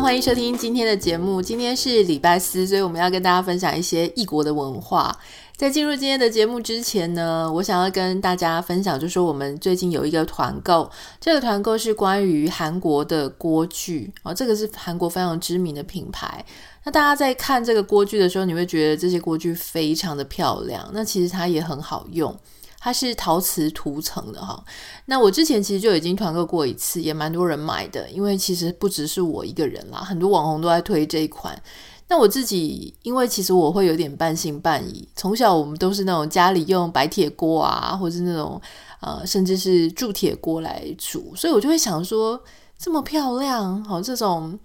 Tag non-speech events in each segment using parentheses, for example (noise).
欢迎收听今天的节目。今天是礼拜四，所以我们要跟大家分享一些异国的文化。在进入今天的节目之前呢，我想要跟大家分享，就是说我们最近有一个团购，这个团购是关于韩国的锅具哦，这个是韩国非常知名的品牌。那大家在看这个锅具的时候，你会觉得这些锅具非常的漂亮。那其实它也很好用，它是陶瓷涂层的哈。那我之前其实就已经团购过一次，也蛮多人买的，因为其实不只是我一个人啦，很多网红都在推这一款。那我自己，因为其实我会有点半信半疑。从小我们都是那种家里用白铁锅啊，或是那种呃，甚至是铸铁锅来煮，所以我就会想说，这么漂亮，好，这种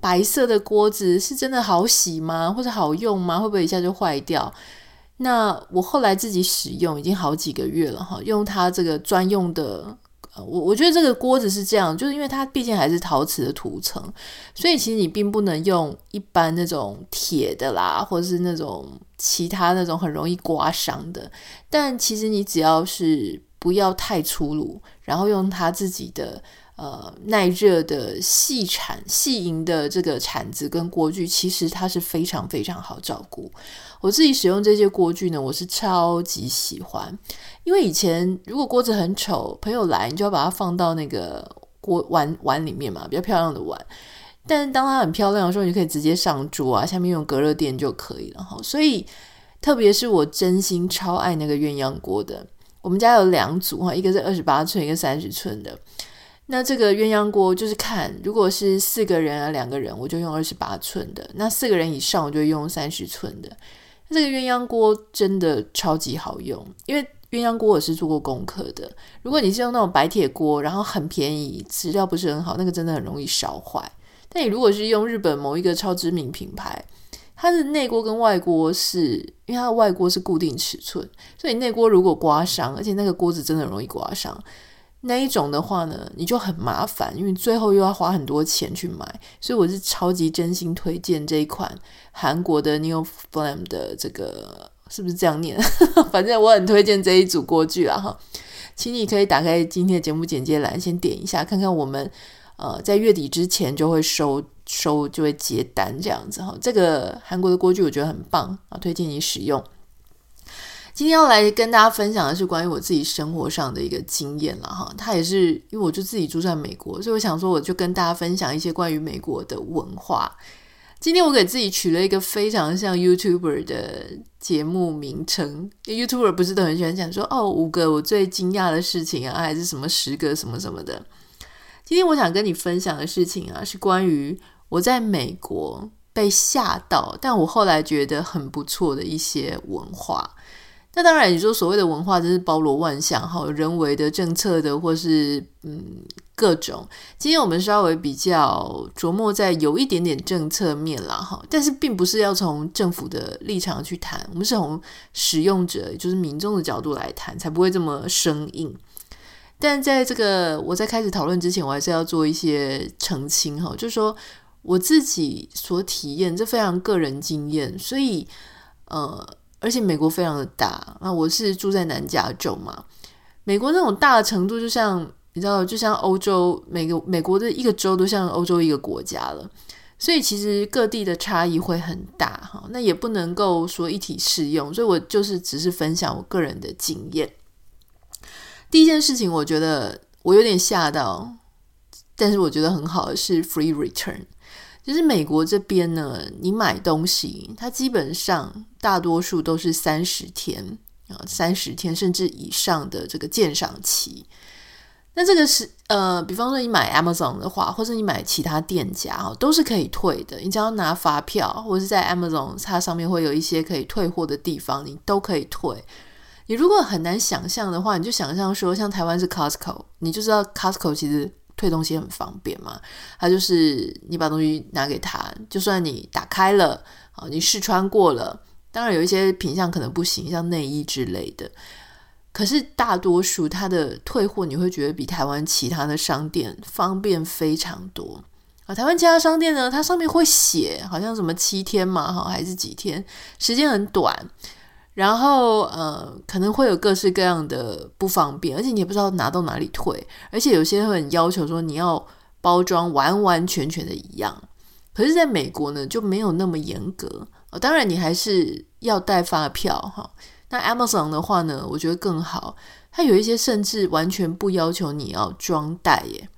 白色的锅子是真的好洗吗？或者好用吗？会不会一下就坏掉？那我后来自己使用已经好几个月了哈，用它这个专用的。我我觉得这个锅子是这样，就是因为它毕竟还是陶瓷的涂层，所以其实你并不能用一般那种铁的啦，或者是那种其他那种很容易刮伤的。但其实你只要是不要太粗鲁，然后用它自己的。呃，耐热的细铲、细银的这个铲子跟锅具，其实它是非常非常好照顾。我自己使用这些锅具呢，我是超级喜欢。因为以前如果锅子很丑，朋友来你就要把它放到那个锅碗碗里面嘛，比较漂亮的碗。但是当它很漂亮的时候，你可以直接上桌啊，下面用隔热垫就可以了哈。所以，特别是我真心超爱那个鸳鸯锅的。我们家有两组哈，一个是二十八寸，一个三十寸的。那这个鸳鸯锅就是看，如果是四个人啊，两个人，我就用二十八寸的；那四个人以上，我就用三十寸的。这个鸳鸯锅真的超级好用，因为鸳鸯锅我是做过功课的。如果你是用那种白铁锅，然后很便宜，质料不是很好，那个真的很容易烧坏。但你如果是用日本某一个超知名品牌，它的内锅跟外锅是因为它的外锅是固定尺寸，所以内锅如果刮伤，而且那个锅子真的容易刮伤。那一种的话呢，你就很麻烦，因为最后又要花很多钱去买，所以我是超级真心推荐这一款韩国的 Neoflam 的这个，是不是这样念？(laughs) 反正我很推荐这一组锅具啊哈，请你可以打开今天的节目简介栏，先点一下，看看我们呃在月底之前就会收收就会结单这样子哈。这个韩国的锅具我觉得很棒啊，推荐你使用。今天要来跟大家分享的是关于我自己生活上的一个经验了哈，它也是因为我就自己住在美国，所以我想说我就跟大家分享一些关于美国的文化。今天我给自己取了一个非常像 YouTuber 的节目名称，YouTuber 不是都很喜欢讲说哦五个我最惊讶的事情啊，还是什么十个什么什么的。今天我想跟你分享的事情啊，是关于我在美国被吓到，但我后来觉得很不错的一些文化。那当然，你说所谓的文化，真是包罗万象哈，人为的、政策的，或是嗯各种。今天我们稍微比较琢磨在有一点点政策面啦哈，但是并不是要从政府的立场去谈，我们是从使用者，就是民众的角度来谈，才不会这么生硬。但在这个我在开始讨论之前，我还是要做一些澄清哈，就是说我自己所体验这非常个人经验，所以呃。而且美国非常的大，那我是住在南加州嘛。美国那种大的程度，就像你知道，就像欧洲，每个美国的一个州都像欧洲一个国家了。所以其实各地的差异会很大哈，那也不能够说一体适用。所以我就是只是分享我个人的经验。第一件事情，我觉得我有点吓到，但是我觉得很好的是 free return。就是美国这边呢，你买东西，它基本上大多数都是三十天啊，三十天甚至以上的这个鉴赏期。那这个是呃，比方说你买 Amazon 的话，或者你买其他店家哈，都是可以退的。你只要拿发票，或者是在 Amazon 它上面会有一些可以退货的地方，你都可以退。你如果很难想象的话，你就想象说，像台湾是 Costco，你就知道 Costco 其实。退东西很方便嘛，他就是你把东西拿给他，就算你打开了，啊，你试穿过了，当然有一些品相可能不行，像内衣之类的，可是大多数它的退货你会觉得比台湾其他的商店方便非常多，啊，台湾其他商店呢，它上面会写好像什么七天嘛，哈，还是几天，时间很短。然后呃，可能会有各式各样的不方便，而且你也不知道拿到哪里退，而且有些会很要求说你要包装完完全全的一样。可是，在美国呢，就没有那么严格。哦，当然，你还是要带发票哈。那 Amazon 的话呢，我觉得更好，它有一些甚至完全不要求你要装袋耶，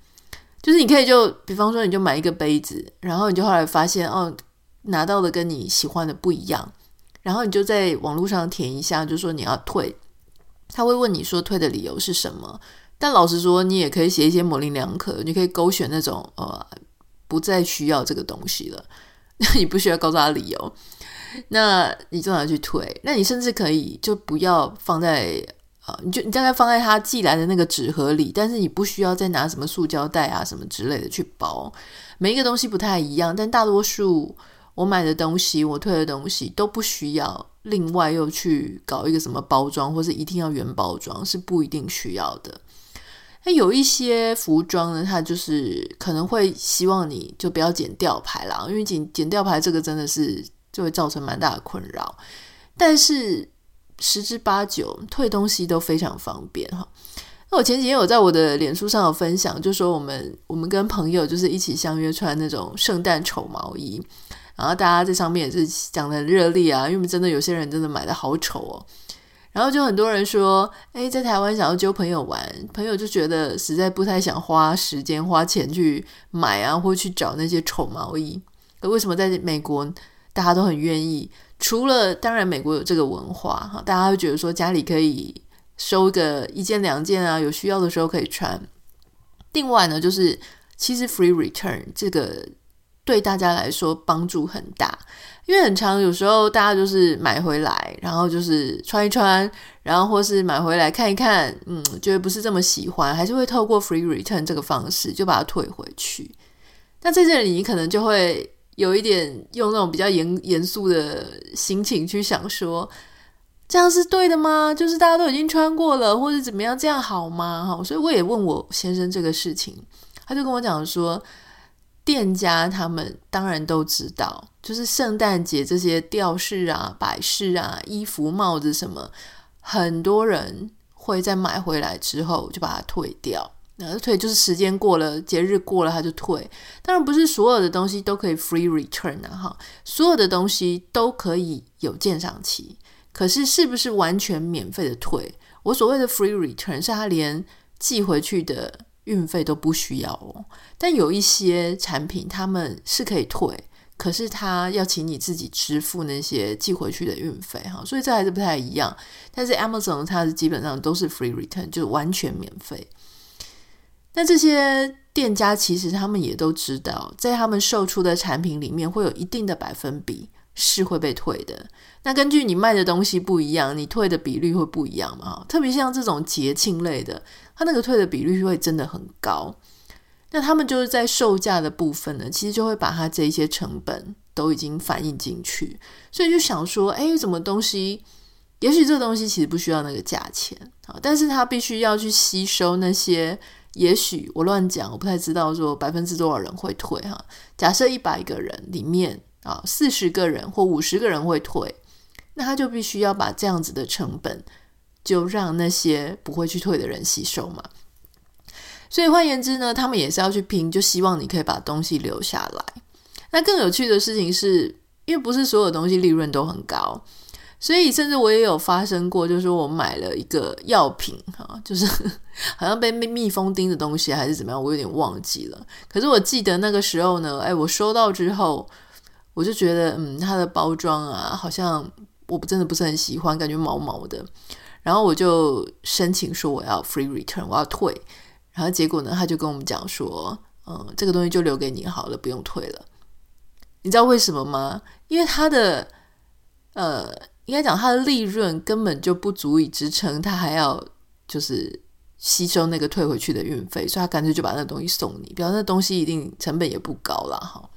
就是你可以就比方说，你就买一个杯子，然后你就后来发现哦，拿到的跟你喜欢的不一样。然后你就在网络上填一下，就说你要退，他会问你说退的理由是什么。但老实说，你也可以写一些模棱两可，你可以勾选那种呃不再需要这个东西了，(laughs) 你不需要告诉他理由，那你就拿去退。那你甚至可以就不要放在呃，你就你大概放在他寄来的那个纸盒里，但是你不需要再拿什么塑胶袋啊什么之类的去包。每一个东西不太一样，但大多数。我买的东西，我退的东西都不需要另外又去搞一个什么包装，或是一定要原包装，是不一定需要的。那有一些服装呢，它就是可能会希望你就不要剪吊牌啦，因为剪剪吊牌这个真的是就会造成蛮大的困扰。但是十之八九退东西都非常方便哈。那我前几天有在我的脸书上有分享，就说我们我们跟朋友就是一起相约穿那种圣诞丑毛衣。然后大家在上面也是讲得很热烈啊，因为真的有些人真的买的好丑哦。然后就很多人说，哎，在台湾想要揪朋友玩，朋友就觉得实在不太想花时间花钱去买啊，或去找那些丑毛衣。可为什么在美国大家都很愿意？除了当然美国有这个文化哈，大家会觉得说家里可以收个一件两件啊，有需要的时候可以穿。另外呢，就是其实 free return 这个。对大家来说帮助很大，因为很常有时候大家就是买回来，然后就是穿一穿，然后或是买回来看一看，嗯，觉得不是这么喜欢，还是会透过 free return 这个方式就把它退回去。那在这里你可能就会有一点用那种比较严严肃的心情去想说，这样是对的吗？就是大家都已经穿过了，或者怎么样，这样好吗？哈，所以我也问我先生这个事情，他就跟我讲说。店家他们当然都知道，就是圣诞节这些吊饰啊、摆饰啊、衣服、帽子什么，很多人会在买回来之后就把它退掉。那退就是时间过了，节日过了他就退。当然不是所有的东西都可以 free return 啊，哈，所有的东西都可以有鉴赏期。可是是不是完全免费的退？我所谓的 free return 是他连寄回去的。运费都不需要哦，但有一些产品他们是可以退，可是他要请你自己支付那些寄回去的运费哈，所以这还是不太一样。但是 Amazon 它是基本上都是 free return，就完全免费。那这些店家其实他们也都知道，在他们售出的产品里面会有一定的百分比是会被退的。那根据你卖的东西不一样，你退的比率会不一样嘛？特别像这种节庆类的。他那个退的比率会真的很高，那他们就是在售价的部分呢，其实就会把它这一些成本都已经反映进去，所以就想说，哎，什么东西？也许这个东西其实不需要那个价钱啊，但是他必须要去吸收那些，也许我乱讲，我不太知道说百分之多少人会退哈。假设一百个人里面啊，四十个人或五十个人会退，那他就必须要把这样子的成本。就让那些不会去退的人吸收嘛，所以换言之呢，他们也是要去拼，就希望你可以把东西留下来。那更有趣的事情是，因为不是所有东西利润都很高，所以甚至我也有发生过，就是我买了一个药品哈，就是 (laughs) 好像被蜜蜂叮的东西还是怎么样，我有点忘记了。可是我记得那个时候呢，哎，我收到之后，我就觉得嗯，它的包装啊，好像我真的不是很喜欢，感觉毛毛的。然后我就申请说我要 free return，我要退。然后结果呢，他就跟我们讲说，嗯，这个东西就留给你好了，不用退了。你知道为什么吗？因为他的，呃，应该讲他的利润根本就不足以支撑他还要就是吸收那个退回去的运费，所以他干脆就把那东西送你，表示那东西一定成本也不高啦。哈。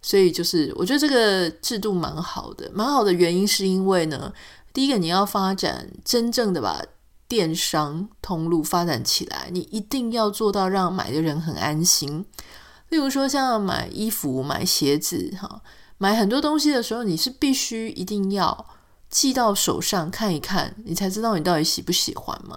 所以就是我觉得这个制度蛮好的，蛮好的原因是因为呢。第一个，你要发展真正的把电商通路发展起来，你一定要做到让买的人很安心。例如说像买衣服、买鞋子，哈，买很多东西的时候，你是必须一定要寄到手上看一看，你才知道你到底喜不喜欢嘛。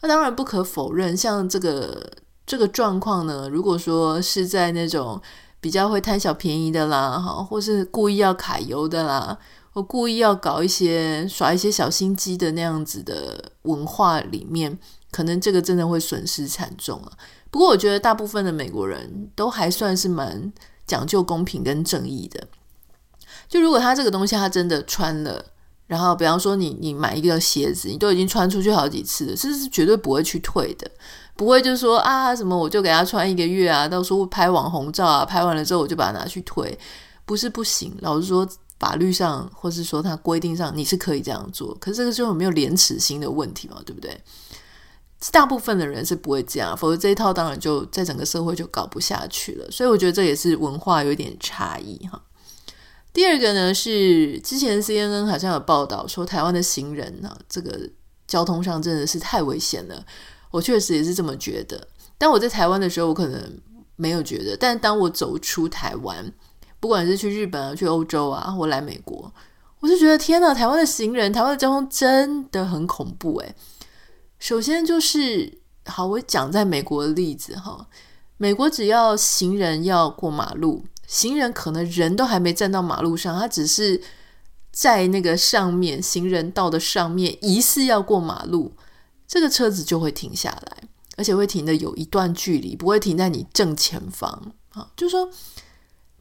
那当然不可否认，像这个这个状况呢，如果说是在那种比较会贪小便宜的啦，哈，或是故意要卡油的啦。我故意要搞一些耍一些小心机的那样子的文化里面，可能这个真的会损失惨重啊。不过我觉得大部分的美国人都还算是蛮讲究公平跟正义的。就如果他这个东西他真的穿了，然后比方说你你买一个鞋子，你都已经穿出去好几次了，这是绝对不会去退的，不会就说啊什么我就给他穿一个月啊，到时候拍网红照啊，拍完了之后我就把它拿去退，不是不行，老实说。法律上，或是说它规定上，你是可以这样做，可是这个就有没有廉耻心的问题嘛，对不对？大部分的人是不会这样，否则这一套当然就在整个社会就搞不下去了。所以我觉得这也是文化有点差异哈。第二个呢是之前 CNN 好像有报道说，台湾的行人呢，这个交通上真的是太危险了。我确实也是这么觉得，但我在台湾的时候，我可能没有觉得，但当我走出台湾。不管是去日本啊，去欧洲啊，或来美国，我就觉得天哪，台湾的行人，台湾的交通真的很恐怖诶。首先就是，好，我讲在美国的例子哈，美国只要行人要过马路，行人可能人都还没站到马路上，他只是在那个上面行人道的上面，疑似要过马路，这个车子就会停下来，而且会停的有一段距离，不会停在你正前方啊，就说。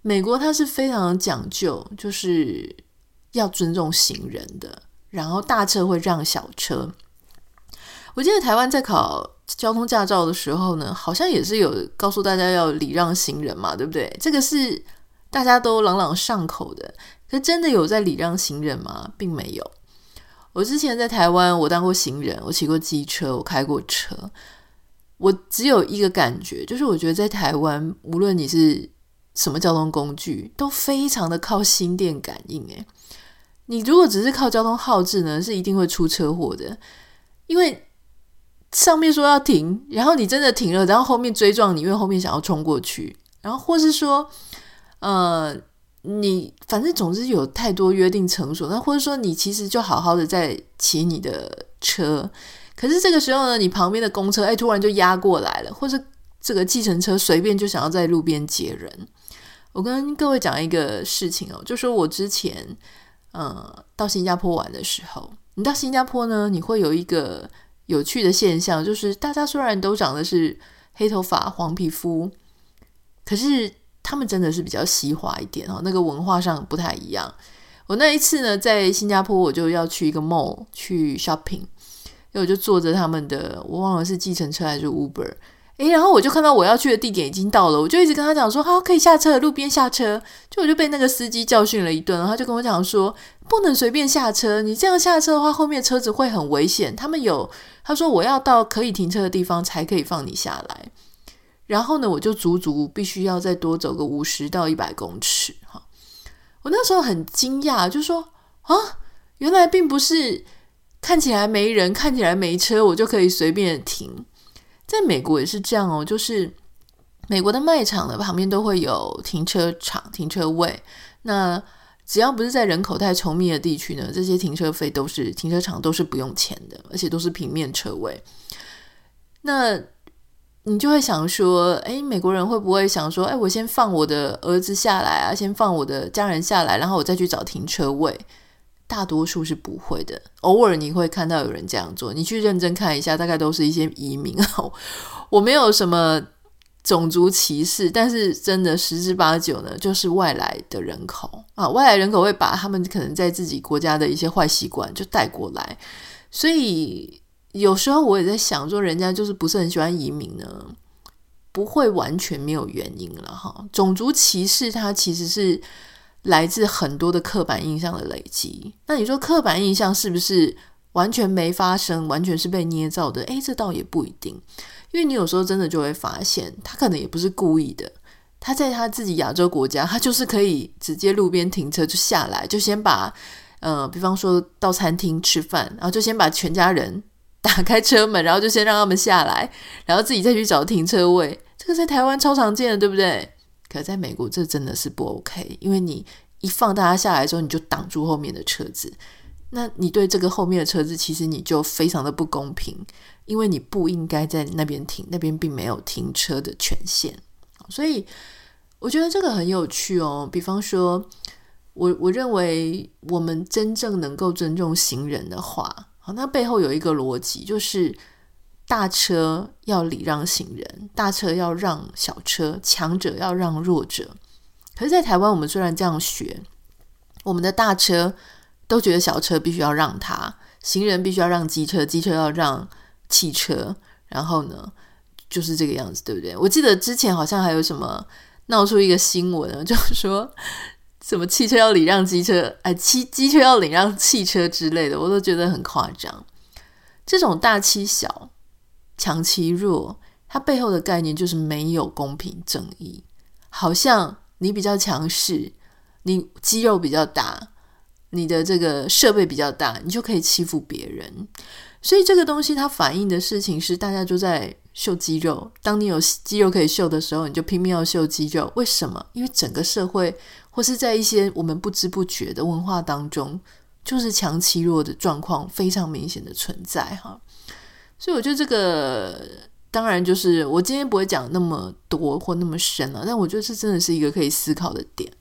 美国它是非常讲究，就是要尊重行人的，然后大车会让小车。我记得台湾在考交通驾照的时候呢，好像也是有告诉大家要礼让行人嘛，对不对？这个是大家都朗朗上口的，可真的有在礼让行人吗？并没有。我之前在台湾，我当过行人，我骑过机车，我开过车，我只有一个感觉，就是我觉得在台湾，无论你是什么交通工具都非常的靠心电感应，诶，你如果只是靠交通号志呢，是一定会出车祸的，因为上面说要停，然后你真的停了，然后后面追撞你，因为后面想要冲过去，然后或是说，呃，你反正总之有太多约定成熟，那或者说你其实就好好的在骑你的车，可是这个时候呢，你旁边的公车哎突然就压过来了，或是这个计程车随便就想要在路边接人。我跟各位讲一个事情哦，就说我之前，呃，到新加坡玩的时候，你到新加坡呢，你会有一个有趣的现象，就是大家虽然都长得是黑头发、黄皮肤，可是他们真的是比较西化一点哦，那个文化上不太一样。我那一次呢，在新加坡，我就要去一个 mall 去 shopping，因为我就坐着他们的，我忘了是计程车还是 Uber。诶，然后我就看到我要去的地点已经到了，我就一直跟他讲说好，可以下车，路边下车。就我就被那个司机教训了一顿，然后他就跟我讲说不能随便下车，你这样下车的话，后面车子会很危险。他们有他说我要到可以停车的地方才可以放你下来。然后呢，我就足足必须要再多走个五十到一百公尺哈。我那时候很惊讶，就说啊，原来并不是看起来没人，看起来没车，我就可以随便停。在美国也是这样哦，就是美国的卖场的旁边都会有停车场、停车位。那只要不是在人口太稠密的地区呢，这些停车费都是停车场都是不用钱的，而且都是平面车位。那你就会想说，诶，美国人会不会想说，诶，我先放我的儿子下来啊，先放我的家人下来，然后我再去找停车位？大多数是不会的，偶尔你会看到有人这样做。你去认真看一下，大概都是一些移民。(laughs) 我没有什么种族歧视，但是真的十之八九呢，就是外来的人口啊，外来人口会把他们可能在自己国家的一些坏习惯就带过来。所以有时候我也在想，说人家就是不是很喜欢移民呢，不会完全没有原因了哈。种族歧视它其实是。来自很多的刻板印象的累积，那你说刻板印象是不是完全没发生，完全是被捏造的？诶，这倒也不一定，因为你有时候真的就会发现，他可能也不是故意的，他在他自己亚洲国家，他就是可以直接路边停车就下来，就先把，呃，比方说到餐厅吃饭，然后就先把全家人打开车门，然后就先让他们下来，然后自己再去找停车位。这个在台湾超常见的，对不对？可在美国这真的是不 OK，因为你一放大家下来之后，你就挡住后面的车子，那你对这个后面的车子其实你就非常的不公平，因为你不应该在那边停，那边并没有停车的权限。所以我觉得这个很有趣哦。比方说，我我认为我们真正能够尊重行人的话，好，那背后有一个逻辑，就是。大车要礼让行人，大车要让小车，强者要让弱者。可是，在台湾，我们虽然这样学，我们的大车都觉得小车必须要让他，行人必须要让机车，机车要让汽车。然后呢，就是这个样子，对不对？我记得之前好像还有什么闹出一个新闻，就是说 (laughs) 什么汽车要礼让机车，哎，汽机车要礼让汽车之类的，我都觉得很夸张。这种大欺小。强欺弱，它背后的概念就是没有公平正义。好像你比较强势，你肌肉比较大，你的这个设备比较大，你就可以欺负别人。所以这个东西它反映的事情是，大家就在秀肌肉。当你有肌肉可以秀的时候，你就拼命要秀肌肉。为什么？因为整个社会或是在一些我们不知不觉的文化当中，就是强欺弱的状况非常明显的存在哈。所以我觉得这个当然就是我今天不会讲那么多或那么深了，但我觉得这真的是一个可以思考的点。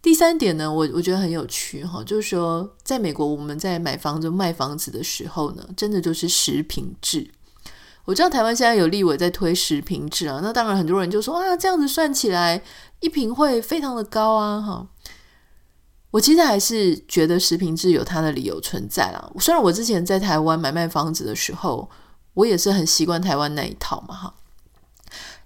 第三点呢，我我觉得很有趣哈，就是说在美国我们在买房子卖房子的时候呢，真的就是实品制。我知道台湾现在有立委在推实品制啊，那当然很多人就说啊，这样子算起来一瓶会非常的高啊哈。我其实还是觉得实坪制有它的理由存在啦。虽然我之前在台湾买卖房子的时候，我也是很习惯台湾那一套嘛哈。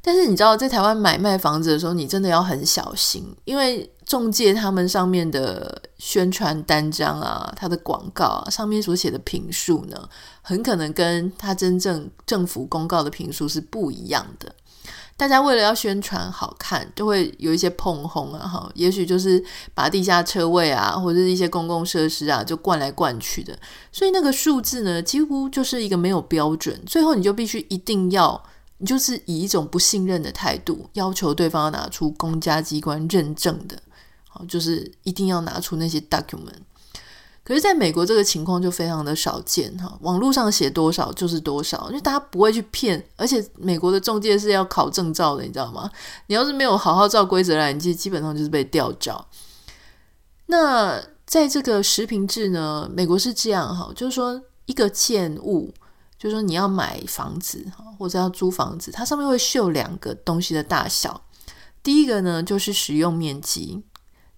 但是你知道，在台湾买卖房子的时候，你真的要很小心，因为中介他们上面的宣传单张啊，他的广告啊，上面所写的评述呢，很可能跟他真正政府公告的评述是不一样的。大家为了要宣传好看，就会有一些碰轰啊，哈，也许就是把地下车位啊，或者是一些公共设施啊，就灌来灌去的，所以那个数字呢，几乎就是一个没有标准，最后你就必须一定要，你就是以一种不信任的态度，要求对方要拿出公家机关认证的，好，就是一定要拿出那些 document。可是，在美国这个情况就非常的少见哈，网络上写多少就是多少，因为大家不会去骗，而且美国的中介是要考证照的，你知道吗？你要是没有好好照规则来，你基本上就是被吊照。那在这个实坪制呢，美国是这样哈，就是说一个建物，就是说你要买房子哈，或者要租房子，它上面会绣两个东西的大小，第一个呢就是使用面积，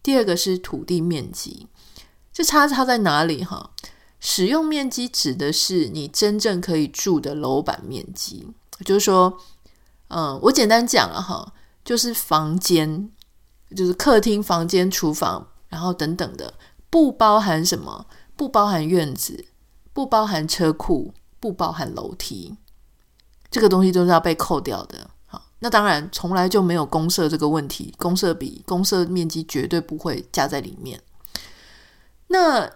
第二个是土地面积。这差差在哪里哈？使用面积指的是你真正可以住的楼板面积，就是说，嗯，我简单讲了哈，就是房间，就是客厅、房间、厨房，然后等等的，不包含什么？不包含院子，不包含车库，不包含楼梯，这个东西都是要被扣掉的。好，那当然从来就没有公设这个问题，公设比公设面积绝对不会加在里面。那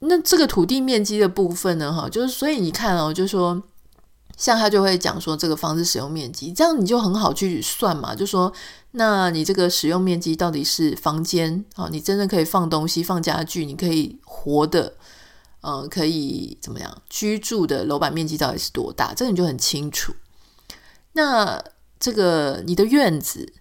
那这个土地面积的部分呢？哈，就是所以你看哦，就说像他就会讲说这个房子使用面积，这样你就很好去算嘛。就说那你这个使用面积到底是房间啊？你真正可以放东西、放家具，你可以活的，呃，可以怎么样居住的楼板面积到底是多大？这个你就很清楚。那这个你的院子、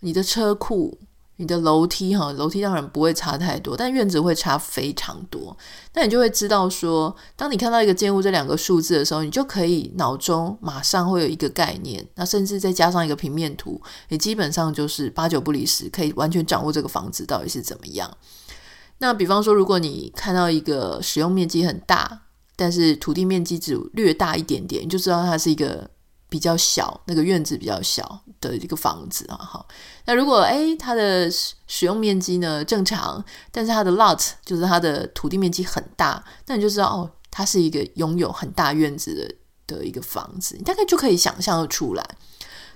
你的车库。你的楼梯哈，楼梯当然不会差太多，但院子会差非常多。那你就会知道说，当你看到一个建物这两个数字的时候，你就可以脑中马上会有一个概念。那甚至再加上一个平面图，你基本上就是八九不离十，可以完全掌握这个房子到底是怎么样。那比方说，如果你看到一个使用面积很大，但是土地面积只略大一点点，你就知道它是一个。比较小，那个院子比较小的一个房子啊，好。那如果诶，它的使用面积呢正常，但是它的 lot 就是它的土地面积很大，那你就知道哦，它是一个拥有很大院子的的一个房子，你大概就可以想象得出来。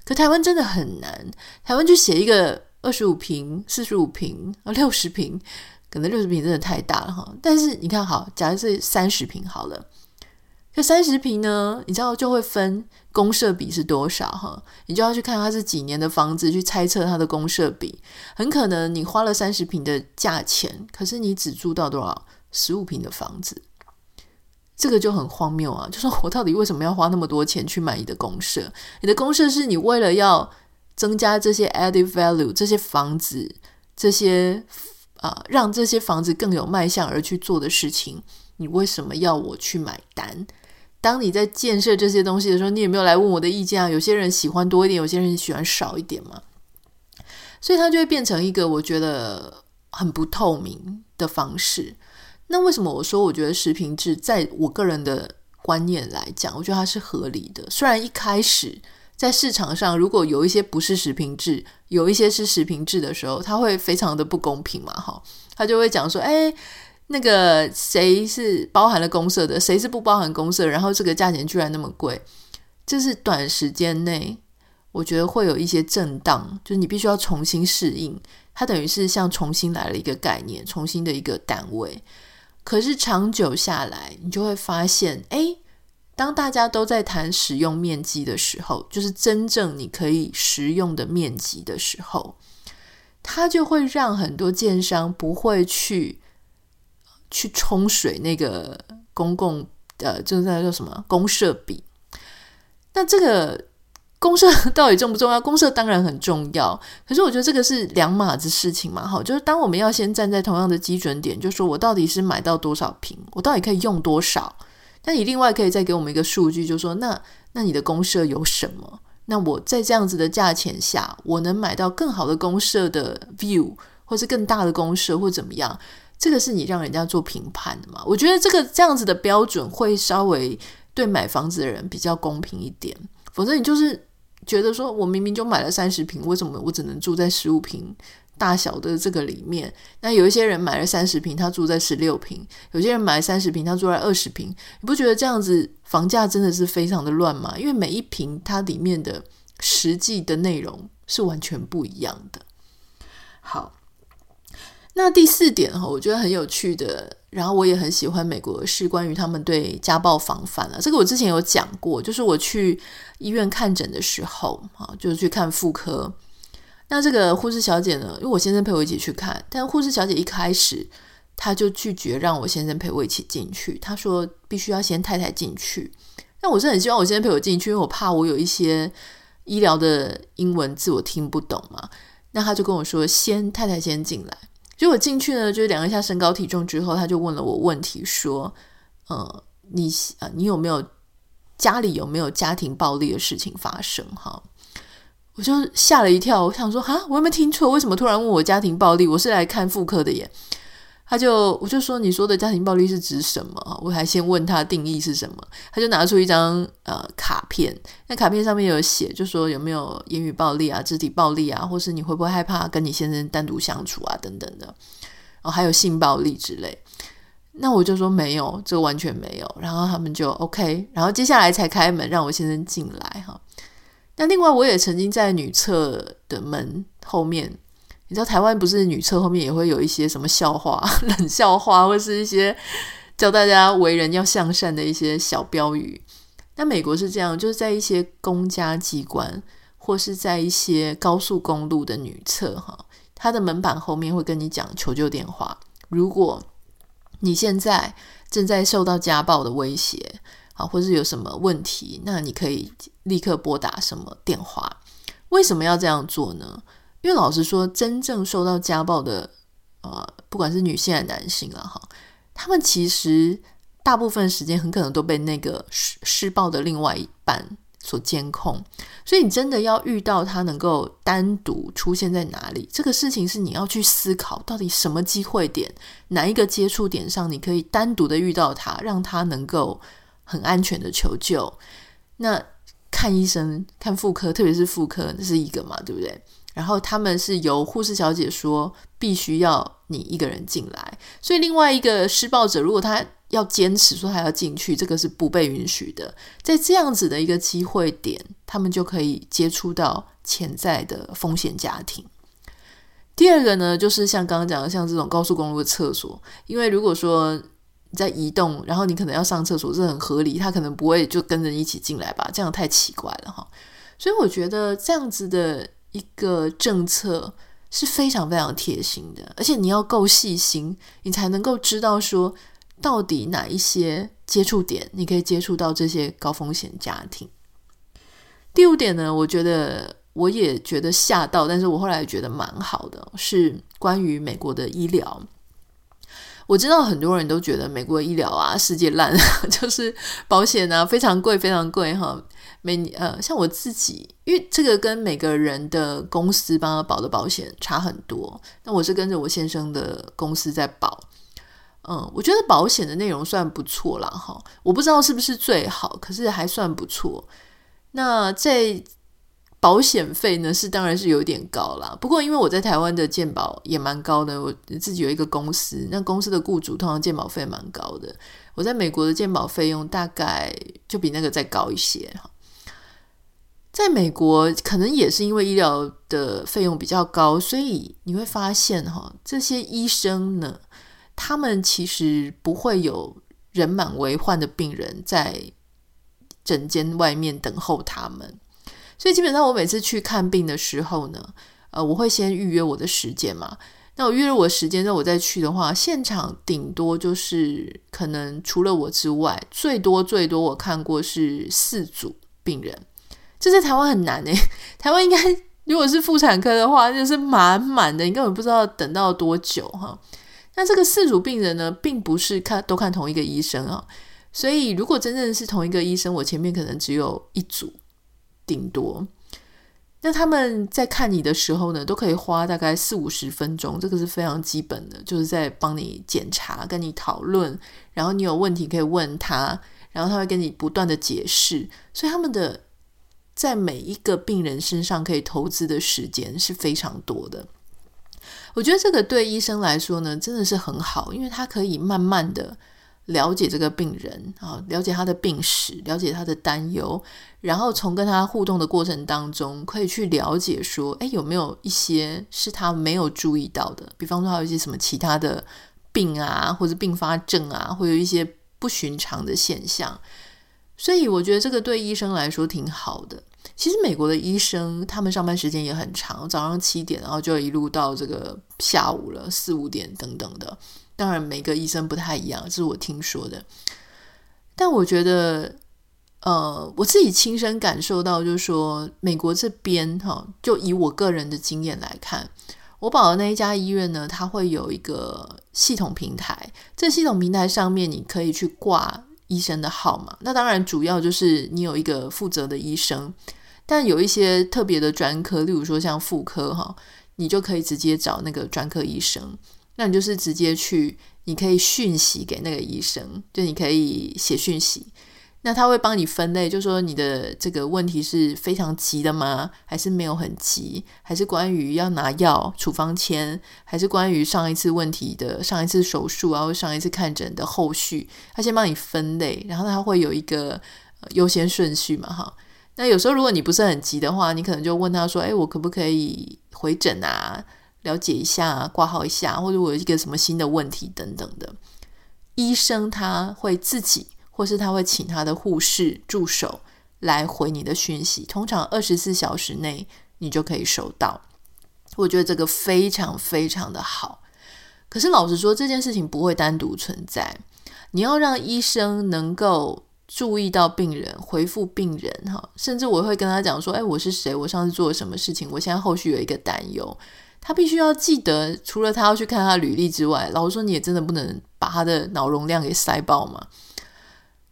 可台湾真的很难，台湾就写一个二十五平、四十五平啊、六十平，可能六十平真的太大了哈。但是你看好，假如是三十平好了。这三十平呢，你知道就会分公设比是多少哈？你就要去看它是几年的房子，去猜测它的公设比。很可能你花了三十平的价钱，可是你只住到多少？十五平的房子，这个就很荒谬啊！就说我到底为什么要花那么多钱去买你的公设？你的公设是你为了要增加这些 added value，这些房子，这些啊、让这些房子更有卖相而去做的事情。你为什么要我去买单？当你在建设这些东西的时候，你有没有来问我的意见啊？有些人喜欢多一点，有些人喜欢少一点嘛。所以它就会变成一个我觉得很不透明的方式。那为什么我说我觉得食品制，在我个人的观念来讲，我觉得它是合理的。虽然一开始在市场上，如果有一些不是食品制，有一些是食品制的时候，它会非常的不公平嘛，哈，他就会讲说，哎。那个谁是包含了公社的，谁是不包含公社？然后这个价钱居然那么贵，这是短时间内我觉得会有一些震荡，就是你必须要重新适应。它等于是像重新来了一个概念，重新的一个单位。可是长久下来，你就会发现，诶，当大家都在谈使用面积的时候，就是真正你可以使用的面积的时候，它就会让很多建商不会去。去冲水那个公共呃，就是那叫什么公社比？那这个公社到底重不重要？公社当然很重要，可是我觉得这个是两码子事情嘛。好，就是当我们要先站在同样的基准点，就说我到底是买到多少坪，我到底可以用多少？那你另外可以再给我们一个数据，就说那那你的公社有什么？那我在这样子的价钱下，我能买到更好的公社的 view，或是更大的公社，或怎么样？这个是你让人家做评判的嘛？我觉得这个这样子的标准会稍微对买房子的人比较公平一点。否则你就是觉得说，我明明就买了三十平，为什么我只能住在十五平大小的这个里面？那有一些人买了三十平，他住在十六平；有些人买了三十平，他住在二十平。你不觉得这样子房价真的是非常的乱吗？因为每一平它里面的实际的内容是完全不一样的。好。那第四点哈，我觉得很有趣的，然后我也很喜欢美国是关于他们对家暴防范啊。这个我之前有讲过，就是我去医院看诊的时候啊，就是去看妇科。那这个护士小姐呢，因为我先生陪我一起去看，但护士小姐一开始她就拒绝让我先生陪我一起进去，她说必须要先太太进去。那我是很希望我先生陪我进去，因为我怕我有一些医疗的英文字我听不懂嘛。那他就跟我说，先太太先进来。结果进去呢，就是量一下身高体重之后，他就问了我问题，说：“呃，你啊，你有没有家里有没有家庭暴力的事情发生？”哈，我就吓了一跳，我想说：“哈，我有没有听错？为什么突然问我家庭暴力？我是来看妇科的耶。”他就我就说，你说的家庭暴力是指什么？我还先问他定义是什么，他就拿出一张呃卡片，那卡片上面有写，就说有没有言语暴力啊、肢体暴力啊，或是你会不会害怕跟你先生单独相处啊等等的，哦，还有性暴力之类。那我就说没有，这完全没有。然后他们就 OK，然后接下来才开门让我先生进来哈。那另外我也曾经在女厕的门后面。你知道台湾不是女厕后面也会有一些什么笑话、(laughs) 冷笑话，或是一些教大家为人要向善的一些小标语。那美国是这样，就是在一些公家机关或是在一些高速公路的女厕，哈，它的门板后面会跟你讲求救电话。如果你现在正在受到家暴的威胁，啊，或是有什么问题，那你可以立刻拨打什么电话？为什么要这样做呢？因为老实说，真正受到家暴的，呃，不管是女性还是男性了哈，他们其实大部分时间很可能都被那个施施暴的另外一半所监控，所以你真的要遇到他能够单独出现在哪里，这个事情是你要去思考，到底什么机会点，哪一个接触点上，你可以单独的遇到他，让他能够很安全的求救。那看医生，看妇科，特别是妇科，这是一个嘛，对不对？然后他们是由护士小姐说必须要你一个人进来，所以另外一个施暴者如果他要坚持说他要进去，这个是不被允许的。在这样子的一个机会点，他们就可以接触到潜在的风险家庭。第二个呢，就是像刚刚讲的，像这种高速公路的厕所，因为如果说在移动，然后你可能要上厕所，这很合理，他可能不会就跟着一起进来吧？这样太奇怪了哈。所以我觉得这样子的一个政策是非常非常贴心的，而且你要够细心，你才能够知道说到底哪一些接触点你可以接触到这些高风险家庭。第五点呢，我觉得我也觉得吓到，但是我后来觉得蛮好的，是关于美国的医疗。我知道很多人都觉得美国医疗啊，世界烂，(laughs) 就是保险啊非常贵，非常贵哈。每呃，像我自己，因为这个跟每个人的公司帮他保的保险差很多。那我是跟着我先生的公司在保，嗯，我觉得保险的内容算不错啦哈。我不知道是不是最好，可是还算不错。那在保险费呢，是当然是有点高啦。不过因为我在台湾的健保也蛮高的，我自己有一个公司，那公司的雇主通常健保费蛮高的。我在美国的健保费用大概就比那个再高一些哈。在美国，可能也是因为医疗的费用比较高，所以你会发现哈，这些医生呢，他们其实不会有人满为患的病人在诊间外面等候他们。所以基本上，我每次去看病的时候呢，呃，我会先预约我的时间嘛。那我预约我时间，那我再去的话，现场顶多就是可能除了我之外，最多最多我看过是四组病人。这在台湾很难诶，(laughs) 台湾应该如果是妇产科的话，就是满满的，你根本不知道等到多久哈。那这个四组病人呢，并不是看都看同一个医生啊，所以如果真正是同一个医生，我前面可能只有一组。顶多，那他们在看你的时候呢，都可以花大概四五十分钟，这个是非常基本的，就是在帮你检查、跟你讨论，然后你有问题可以问他，然后他会跟你不断的解释，所以他们的在每一个病人身上可以投资的时间是非常多的。我觉得这个对医生来说呢，真的是很好，因为他可以慢慢的。了解这个病人啊，了解他的病史，了解他的担忧，然后从跟他互动的过程当中，可以去了解说，哎，有没有一些是他没有注意到的？比方说，还有一些什么其他的病啊，或者并发症啊，会有一些不寻常的现象。所以，我觉得这个对医生来说挺好的。其实，美国的医生他们上班时间也很长，早上七点，然后就一路到这个下午了，四五点等等的。当然，每个医生不太一样，这是我听说的。但我觉得，呃，我自己亲身感受到，就是说，美国这边哈，就以我个人的经验来看，我保的那一家医院呢，它会有一个系统平台。这系统平台上面，你可以去挂医生的号码。那当然，主要就是你有一个负责的医生，但有一些特别的专科，例如说像妇科哈，你就可以直接找那个专科医生。那你就是直接去，你可以讯息给那个医生，就你可以写讯息，那他会帮你分类，就说你的这个问题是非常急的吗？还是没有很急？还是关于要拿药处方签？还是关于上一次问题的上一次手术啊，或上一次看诊的后续？他先帮你分类，然后他会有一个优先顺序嘛，哈。那有时候如果你不是很急的话，你可能就问他说：“诶，我可不可以回诊啊？”了解一下，挂号一下，或者我有一个什么新的问题等等的，医生他会自己，或是他会请他的护士助手来回你的讯息，通常二十四小时内你就可以收到。我觉得这个非常非常的好。可是老实说，这件事情不会单独存在，你要让医生能够注意到病人，回复病人哈，甚至我会跟他讲说：“哎，我是谁？我上次做了什么事情？我现在后续有一个担忧。”他必须要记得，除了他要去看他履历之外，老实说，你也真的不能把他的脑容量给塞爆嘛。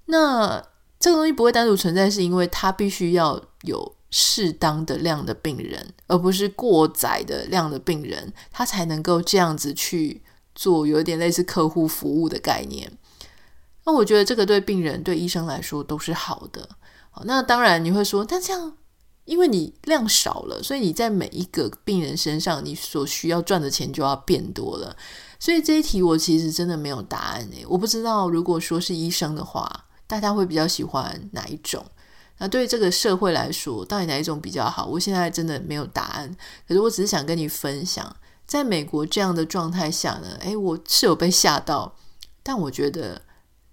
那这个东西不会单独存在，是因为他必须要有适当的量的病人，而不是过载的量的病人，他才能够这样子去做，有点类似客户服务的概念。那我觉得这个对病人、对医生来说都是好的。好，那当然你会说，但这样。因为你量少了，所以你在每一个病人身上，你所需要赚的钱就要变多了。所以这一题我其实真的没有答案诶，我不知道如果说是医生的话，大家会比较喜欢哪一种？那对这个社会来说，到底哪一种比较好？我现在真的没有答案。可是我只是想跟你分享，在美国这样的状态下呢，诶，我是有被吓到，但我觉得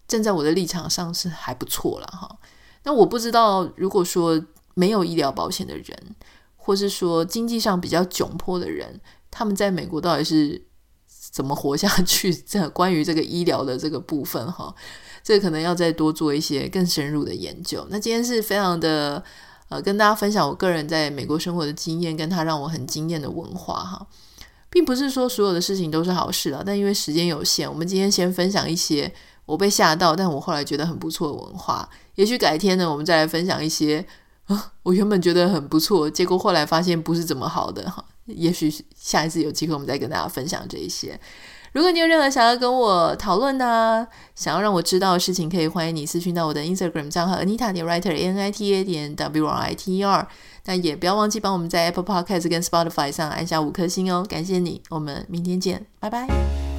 站在我的立场上是还不错了哈。那我不知道，如果说没有医疗保险的人，或是说经济上比较窘迫的人，他们在美国到底是怎么活下去？这关于这个医疗的这个部分哈，这可能要再多做一些更深入的研究。那今天是非常的呃，跟大家分享我个人在美国生活的经验，跟他让我很惊艳的文化哈，并不是说所有的事情都是好事啊，但因为时间有限，我们今天先分享一些。我被吓到，但我后来觉得很不错的文化。也许改天呢，我们再来分享一些啊，我原本觉得很不错，结果后来发现不是怎么好的哈。也许下一次有机会，我们再跟大家分享这一些。如果你有任何想要跟我讨论的，想要让我知道的事情，可以欢迎你私讯到我的 Instagram 账号 Anita 点 Writer A N I T A 点 W R I T E R。那也不要忘记帮我们在 Apple Podcast 跟 Spotify 上按下五颗星哦，感谢你。我们明天见，拜拜。